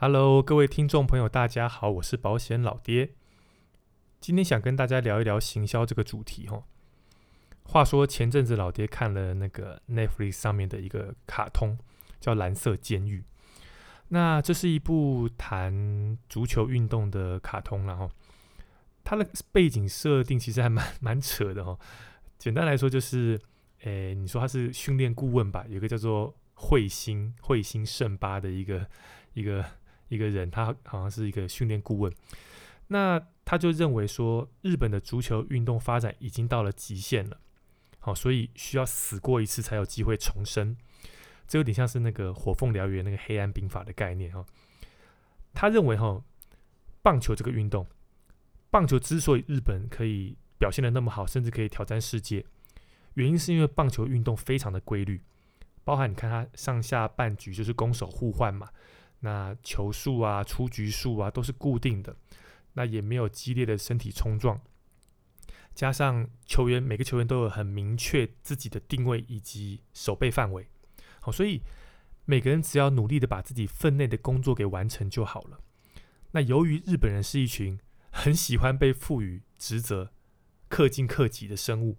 Hello，各位听众朋友，大家好，我是保险老爹。今天想跟大家聊一聊行销这个主题哈。话说前阵子老爹看了那个 Netflix 上面的一个卡通，叫《蓝色监狱》。那这是一部谈足球运动的卡通，然后它的背景设定其实还蛮 蛮扯的哈。简单来说就是，诶，你说他是训练顾问吧？有个叫做彗星彗星圣巴的一个一个一个人，他好像是一个训练顾问。那他就认为说，日本的足球运动发展已经到了极限了，好，所以需要死过一次才有机会重生。这有点像是那个火凤燎原那个黑暗兵法的概念哈。他认为哈，棒球这个运动，棒球之所以日本可以表现的那么好，甚至可以挑战世界，原因是因为棒球运动非常的规律，包含你看它上下半局就是攻守互换嘛，那球数啊、出局数啊都是固定的，那也没有激烈的身体冲撞，加上球员每个球员都有很明确自己的定位以及守备范围。好，所以每个人只要努力的把自己分内的工作给完成就好了。那由于日本人是一群很喜欢被赋予职责、克尽克己的生物，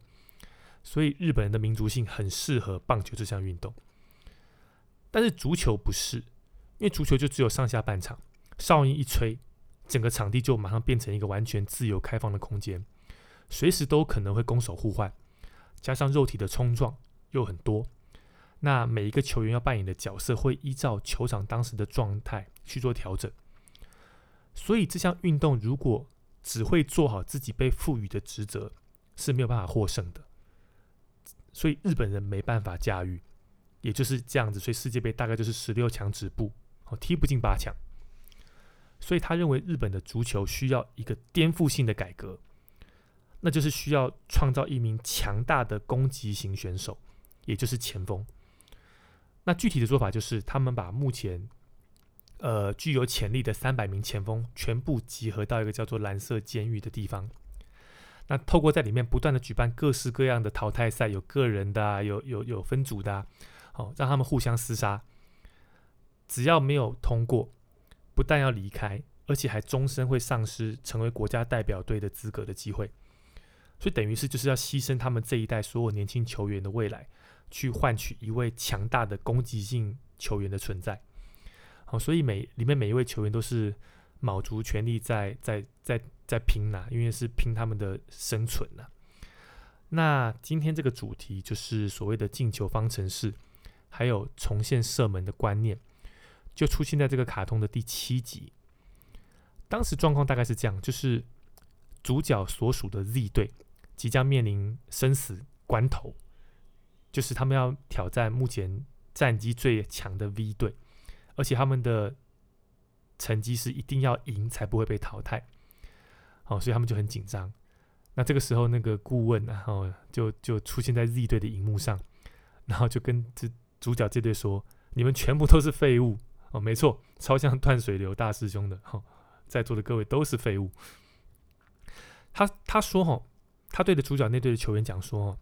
所以日本人的民族性很适合棒球这项运动。但是足球不是，因为足球就只有上下半场，哨音一吹，整个场地就马上变成一个完全自由开放的空间，随时都可能会攻守互换，加上肉体的冲撞又很多。那每一个球员要扮演的角色会依照球场当时的状态去做调整，所以这项运动如果只会做好自己被赋予的职责，是没有办法获胜的。所以日本人没办法驾驭，也就是这样子。所以世界杯大概就是十六强止步，哦，踢不进八强。所以他认为日本的足球需要一个颠覆性的改革，那就是需要创造一名强大的攻击型选手，也就是前锋。那具体的做法就是，他们把目前呃具有潜力的三百名前锋全部集合到一个叫做蓝色监狱的地方。那透过在里面不断的举办各式各样的淘汰赛，有个人的，有有有分组的，好让他们互相厮杀。只要没有通过，不但要离开，而且还终身会丧失成为国家代表队的资格的机会。所以等于是就是要牺牲他们这一代所有年轻球员的未来。去换取一位强大的攻击性球员的存在，好，所以每里面每一位球员都是卯足全力在在在在拼呐，因为是拼他们的生存呐。那今天这个主题就是所谓的进球方程式，还有重现射门的观念，就出现在这个卡通的第七集。当时状况大概是这样，就是主角所属的 Z 队即将面临生死关头。就是他们要挑战目前战绩最强的 V 队，而且他们的成绩是一定要赢才不会被淘汰。好，所以他们就很紧张。那这个时候，那个顾问然后就就出现在 Z 队的荧幕上，然后就跟这主角这队说：“你们全部都是废物。”哦，没错，超像断水流大师兄的。哈，在座的各位都是废物。他他说：“哈，他对着主角那队的球员讲说。”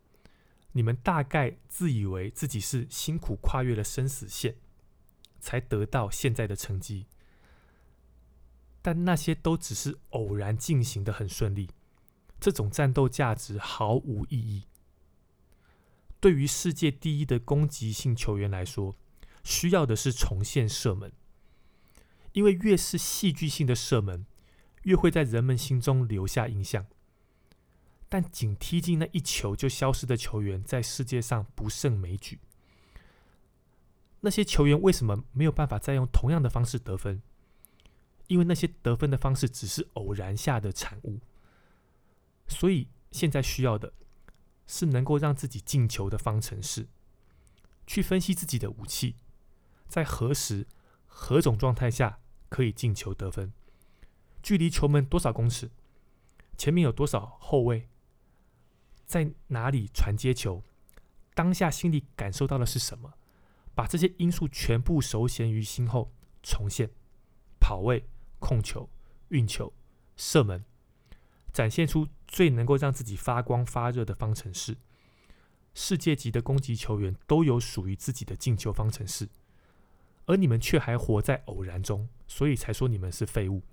你们大概自以为自己是辛苦跨越了生死线，才得到现在的成绩，但那些都只是偶然进行的很顺利，这种战斗价值毫无意义。对于世界第一的攻击性球员来说，需要的是重现射门，因为越是戏剧性的射门，越会在人们心中留下印象。但仅踢进那一球就消失的球员，在世界上不胜枚举。那些球员为什么没有办法再用同样的方式得分？因为那些得分的方式只是偶然下的产物。所以现在需要的是能够让自己进球的方程式，去分析自己的武器，在何时、何种状态下可以进球得分，距离球门多少公尺，前面有多少后卫。在哪里传接球？当下心里感受到的是什么？把这些因素全部熟衔于心后，重现跑位、控球、运球、射门，展现出最能够让自己发光发热的方程式。世界级的攻击球员都有属于自己的进球方程式，而你们却还活在偶然中，所以才说你们是废物。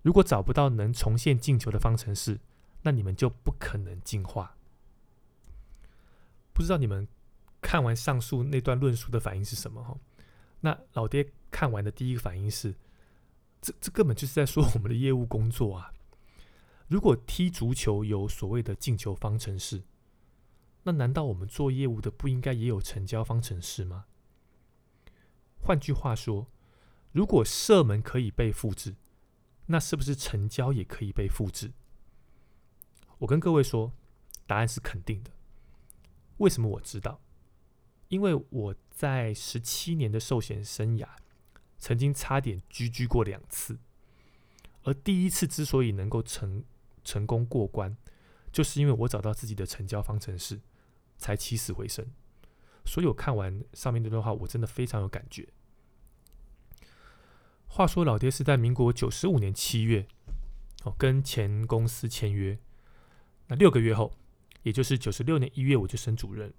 如果找不到能重现进球的方程式，那你们就不可能进化。不知道你们看完上述那段论述的反应是什么？哈，那老爹看完的第一个反应是：这这根本就是在说我们的业务工作啊！如果踢足球有所谓的进球方程式，那难道我们做业务的不应该也有成交方程式吗？换句话说，如果射门可以被复制，那是不是成交也可以被复制？我跟各位说，答案是肯定的。为什么我知道？因为我在十七年的寿险生涯，曾经差点居居过两次，而第一次之所以能够成成功过关，就是因为我找到自己的成交方程式，才起死回生。所以我看完上面这段话，我真的非常有感觉。话说，老爹是在民国九十五年七月，哦，跟前公司签约。那六个月后，也就是九十六年一月，我就升主任；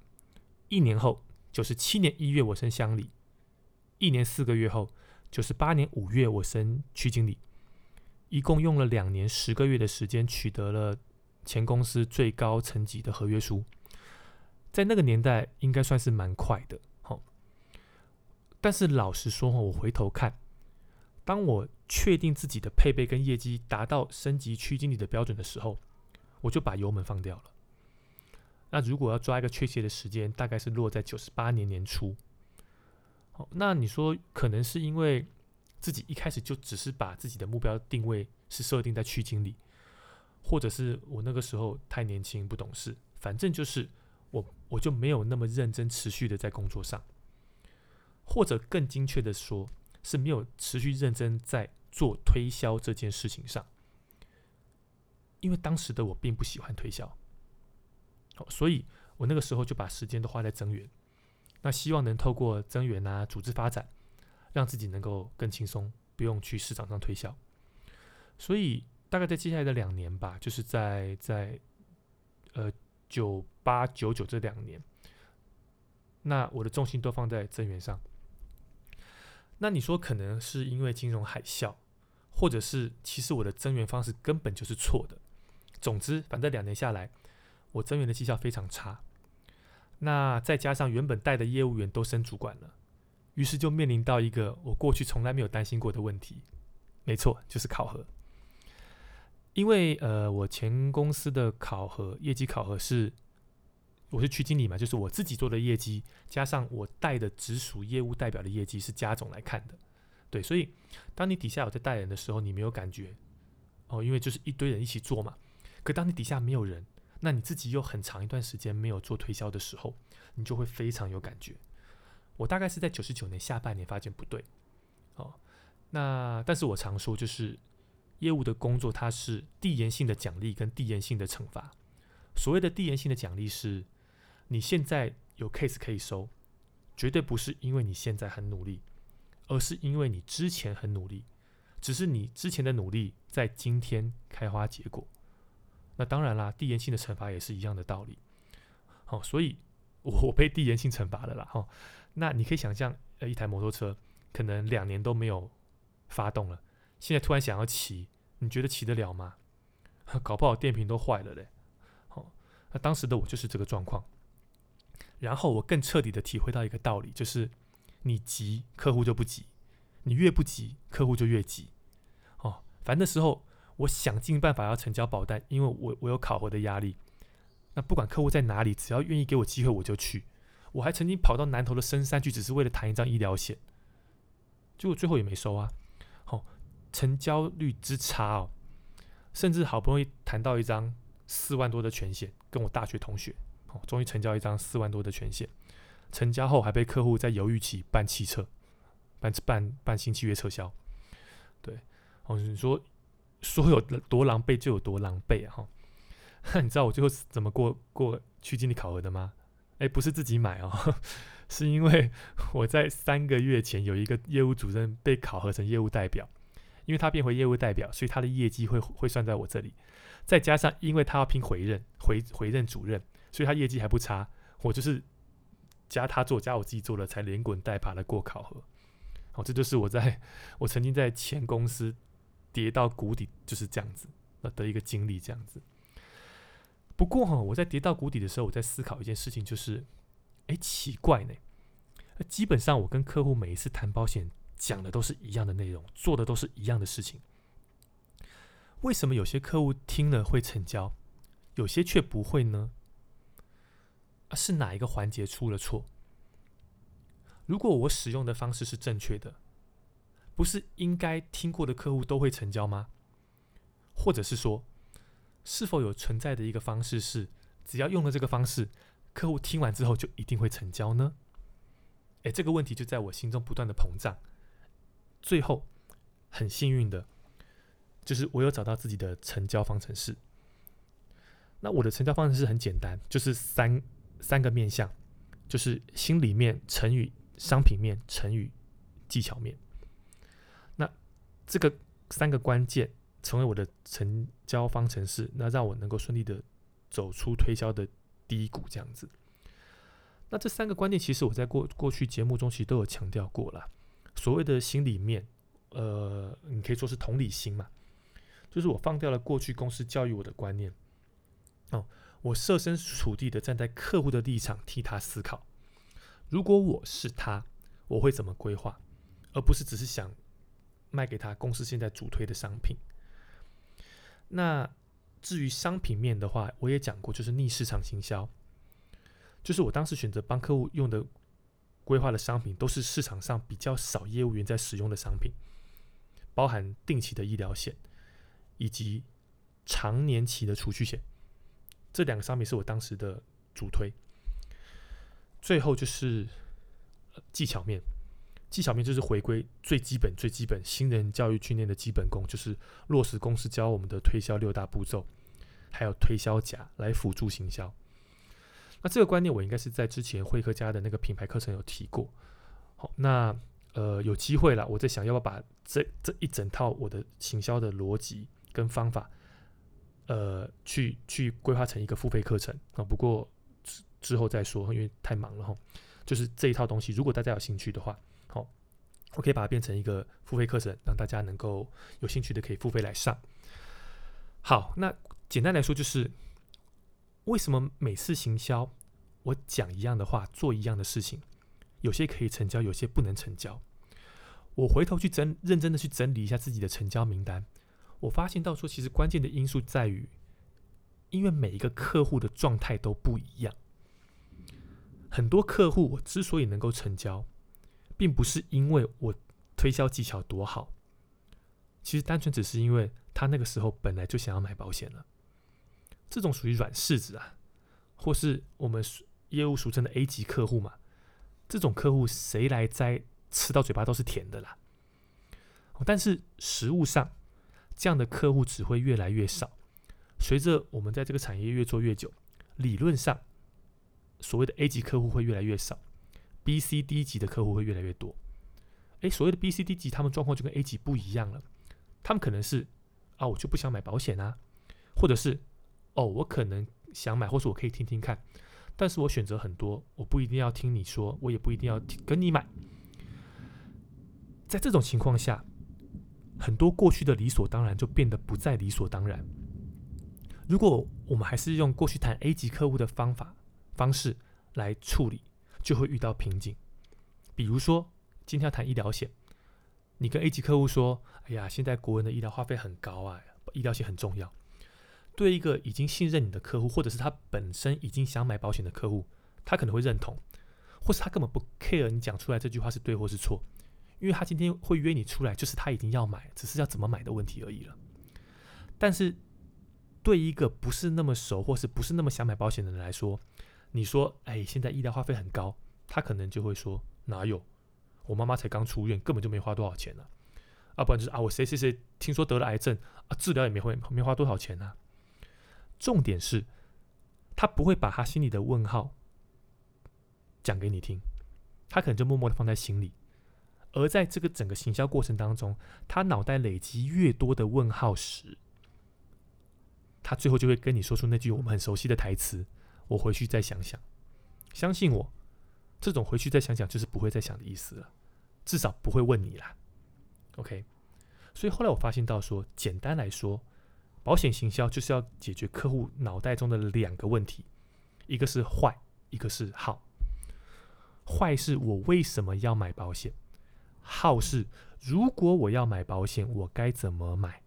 一年后，九十七年一月，我升乡里；一年四个月后，九十八年五月，我升区经理。一共用了两年十个月的时间，取得了前公司最高层级的合约书。在那个年代，应该算是蛮快的，好。但是老实说，我回头看，当我确定自己的配备跟业绩达到升级区经理的标准的时候，我就把油门放掉了。那如果要抓一个确切的时间，大概是落在九十八年年初。好，那你说可能是因为自己一开始就只是把自己的目标定位是设定在区经理，或者是我那个时候太年轻不懂事，反正就是。我我就没有那么认真持续的在工作上，或者更精确的说，是没有持续认真在做推销这件事情上。因为当时的我并不喜欢推销，好所以我那个时候就把时间都花在增援，那希望能透过增援啊、组织发展，让自己能够更轻松，不用去市场上推销。所以大概在接下来的两年吧，就是在在呃。九八九九这两年，那我的重心都放在增援上。那你说可能是因为金融海啸，或者是其实我的增援方式根本就是错的。总之，反正两年下来，我增援的绩效非常差。那再加上原本带的业务员都升主管了，于是就面临到一个我过去从来没有担心过的问题。没错，就是考核。因为呃，我前公司的考核业绩考核是，我是区经理嘛，就是我自己做的业绩，加上我带的直属业务代表的业绩是加总来看的，对，所以当你底下有在带人的时候，你没有感觉哦，因为就是一堆人一起做嘛。可当你底下没有人，那你自己又很长一段时间没有做推销的时候，你就会非常有感觉。我大概是在九十九年下半年发现不对，哦，那但是我常说就是。业务的工作，它是递延性的奖励跟递延性的惩罚。所谓的递延性的奖励是，你现在有 case 可以收，绝对不是因为你现在很努力，而是因为你之前很努力，只是你之前的努力在今天开花结果。那当然啦，递延性的惩罚也是一样的道理。好，所以我被递延性惩罚了啦。哈，那你可以想象，呃，一台摩托车可能两年都没有发动了。现在突然想要骑，你觉得骑得了吗？搞不好电瓶都坏了嘞。好，那当时的我就是这个状况。然后我更彻底的体会到一个道理，就是你急，客户就不急；你越不急，客户就越急。哦，反正那时候我想尽办法要成交保单，因为我我有考核的压力。那不管客户在哪里，只要愿意给我机会，我就去。我还曾经跑到南头的深山去，只是为了谈一张医疗险，结果最后也没收啊。成交率之差哦，甚至好不容易谈到一张四万多的权险，跟我大学同学哦，终于成交一张四万多的权险。成交后还被客户在犹豫期办汽车，办办办新契约撤销。对，哦，你说说有多狼狈就有多狼狈啊！哈，你知道我最后怎么过过去经理考核的吗？哎，不是自己买哦，是因为我在三个月前有一个业务主任被考核成业务代表。因为他变回业务代表，所以他的业绩会会算在我这里。再加上，因为他要拼回任回回任主任，所以他业绩还不差。我就是加他做，加我自己做了，才连滚带爬的过考核。好，这就是我在我曾经在前公司跌到谷底就是这样子的一个经历，这样子。不过哈，我在跌到谷底的时候，我在思考一件事情，就是，哎，奇怪呢，基本上我跟客户每一次谈保险，讲的都是一样的内容，做的都是一样的事情，为什么有些客户听了会成交，有些却不会呢？是哪一个环节出了错？如果我使用的方式是正确的，不是应该听过的客户都会成交吗？或者是说，是否有存在的一个方式是，只要用了这个方式，客户听完之后就一定会成交呢？哎，这个问题就在我心中不断的膨胀。最后，很幸运的，就是我有找到自己的成交方程式。那我的成交方程式很简单，就是三三个面向，就是心里面乘以。商品面乘以技巧面，那这个三个关键成为我的成交方程式，那让我能够顺利的走出推销的低谷，这样子。那这三个观念其实我在过过去节目中其实都有强调过了。所谓的心里面，呃，你可以说是同理心嘛，就是我放掉了过去公司教育我的观念，哦，我设身处地的站在客户的立场替他思考。如果我是他，我会怎么规划，而不是只是想卖给他公司现在主推的商品。那至于商品面的话，我也讲过，就是逆市场行销，就是我当时选择帮客户用的规划的商品，都是市场上比较少业务员在使用的商品，包含定期的医疗险以及长年期的储蓄险，这两个商品是我当时的主推。最后就是技巧面，技巧面就是回归最基本、最基本新人教育训练的基本功，就是落实公司教我们的推销六大步骤，还有推销甲来辅助行销。那这个观念我应该是在之前会客家的那个品牌课程有提过。好，那呃有机会了，我在想要不要把这这一整套我的行销的逻辑跟方法，呃，去去规划成一个付费课程啊。不过。之之后再说，因为太忙了哈。就是这一套东西，如果大家有兴趣的话，好，我可以把它变成一个付费课程，让大家能够有兴趣的可以付费来上。好，那简单来说就是，为什么每次行销我讲一样的话，做一样的事情，有些可以成交，有些不能成交？我回头去整认真的去整理一下自己的成交名单，我发现到说，其实关键的因素在于，因为每一个客户的状态都不一样。很多客户，我之所以能够成交，并不是因为我推销技巧多好，其实单纯只是因为他那个时候本来就想要买保险了。这种属于软柿子啊，或是我们业务俗称的 A 级客户嘛。这种客户谁来摘，吃到嘴巴都是甜的啦。但是实物上，这样的客户只会越来越少。随着我们在这个产业越做越久，理论上。所谓的 A 级客户会越来越少，B、C、D 级的客户会越来越多。诶，所谓的 B、C、D 级，他们状况就跟 A 级不一样了。他们可能是啊，我就不想买保险啊，或者是哦，我可能想买，或者我可以听听看，但是我选择很多，我不一定要听你说，我也不一定要跟你买。在这种情况下，很多过去的理所当然就变得不再理所当然。如果我们还是用过去谈 A 级客户的方法，方式来处理，就会遇到瓶颈。比如说，今天要谈医疗险，你跟 A 级客户说：“哎呀，现在国人的医疗花费很高啊，医疗险很重要。”对一个已经信任你的客户，或者是他本身已经想买保险的客户，他可能会认同，或是他根本不 care 你讲出来这句话是对或是错，因为他今天会约你出来，就是他已经要买，只是要怎么买的问题而已了。但是，对一个不是那么熟，或是不是那么想买保险的人来说，你说，哎，现在医疗花费很高，他可能就会说哪有？我妈妈才刚出院，根本就没花多少钱呢。啊，不然就是啊，我谁谁谁听说得了癌症啊，治疗也没花没花多少钱呢。重点是，他不会把他心里的问号讲给你听，他可能就默默的放在心里。而在这个整个行销过程当中，他脑袋累积越多的问号时，他最后就会跟你说出那句我们很熟悉的台词。我回去再想想，相信我，这种回去再想想就是不会再想的意思了。至少不会问你啦。OK，所以后来我发现到说，简单来说，保险行销就是要解决客户脑袋中的两个问题，一个是坏，一个是好。坏是我为什么要买保险？好是如果我要买保险，我该怎么买？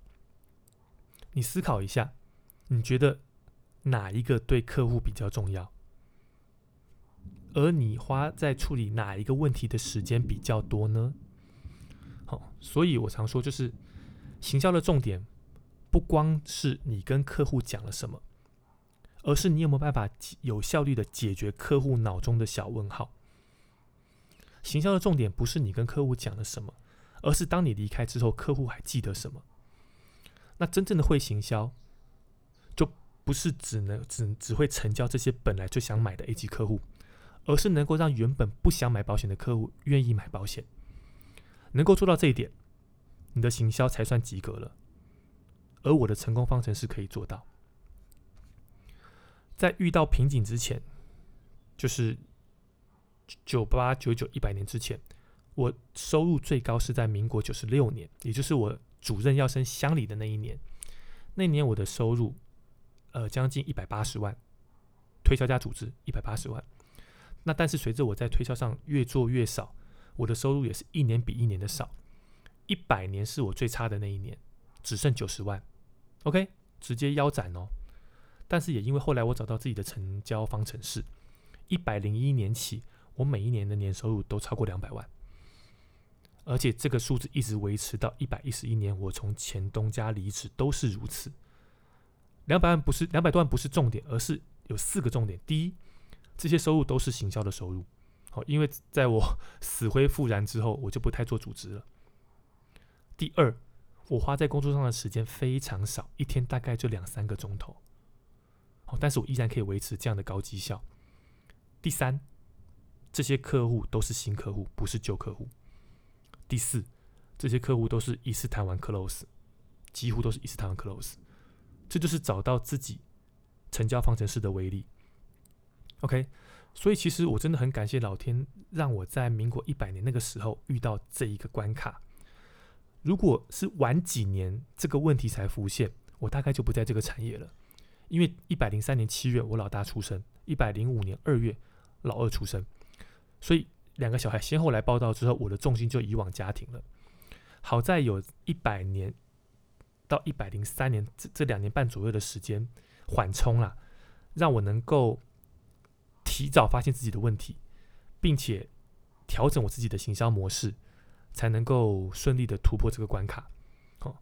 你思考一下，你觉得哪一个对客户比较重要？而你花在处理哪一个问题的时间比较多呢？好，所以我常说，就是行销的重点不光是你跟客户讲了什么，而是你有没有办法有效率的解决客户脑中的小问号。行销的重点不是你跟客户讲了什么，而是当你离开之后，客户还记得什么。那真正的会行销，就不是只能只只会成交这些本来就想买的 A 级客户，而是能够让原本不想买保险的客户愿意买保险。能够做到这一点，你的行销才算及格了。而我的成功方程式可以做到，在遇到瓶颈之前，就是。九八九九一百年之前，我收入最高是在民国九十六年，也就是我主任要升乡里的那一年。那年我的收入，呃，将近一百八十万，推销加组织一百八十万。那但是随着我在推销上越做越少，我的收入也是一年比一年的少。一百年是我最差的那一年，只剩九十万。OK，直接腰斩哦。但是也因为后来我找到自己的成交方程式，一百零一年起。我每一年的年收入都超过两百万，而且这个数字一直维持到一百一十一年，我从前东家离职都是如此。两百万不是两百多万不是重点，而是有四个重点。第一，这些收入都是行销的收入，好，因为在我 死灰复燃之后，我就不太做组织了。第二，我花在工作上的时间非常少，一天大概就两三个钟头，好，但是我依然可以维持这样的高绩效。第三。这些客户都是新客户，不是旧客户。第四，这些客户都是一次谈完 close，几乎都是一次谈完 close。这就是找到自己成交方程式的威力。OK，所以其实我真的很感谢老天，让我在民国一百年那个时候遇到这一个关卡。如果是晚几年这个问题才浮现，我大概就不在这个产业了。因为一百零三年七月我老大出生，一百零五年二月老二出生。所以两个小孩先后来报道之后，我的重心就移往家庭了。好在有一百年到一百零三年这这两年半左右的时间缓冲了，让我能够提早发现自己的问题，并且调整我自己的行销模式，才能够顺利的突破这个关卡。哦，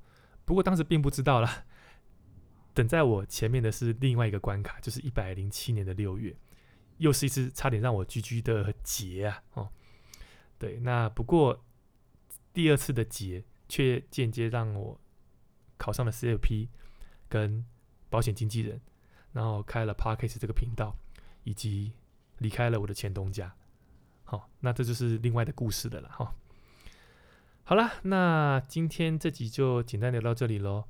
不过当时并不知道了，等在我前面的是另外一个关卡，就是一百零七年的六月。又是一次差点让我 GG 的劫啊！哦，对，那不过第二次的劫却间接让我考上了 CFP 跟保险经纪人，然后开了 Parkes 这个频道，以及离开了我的前东家。好，那这就是另外的故事的了哈。好了，那今天这集就简单聊到这里喽。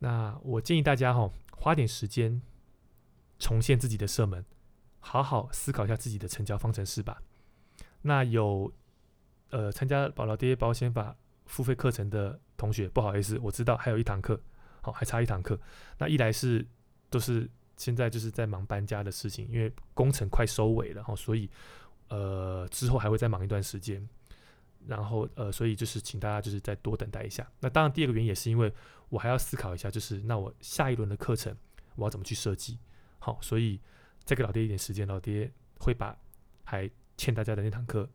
那我建议大家哈，花点时间重现自己的射门。好好思考一下自己的成交方程式吧。那有呃参加保老爹保险法付费课程的同学，不好意思，我知道还有一堂课，好还差一堂课。那一来是都是现在就是在忙搬家的事情，因为工程快收尾了哈，所以呃之后还会再忙一段时间。然后呃，所以就是请大家就是再多等待一下。那当然第二个原因也是因为我还要思考一下，就是那我下一轮的课程我要怎么去设计？好，所以。再给老爹一点时间，老爹会把还欠大家的那堂课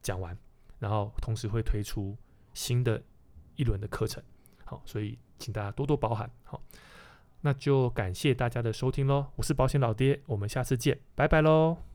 讲完，然后同时会推出新的一轮的课程。好，所以请大家多多包涵。好，那就感谢大家的收听喽，我是保险老爹，我们下次见，拜拜喽。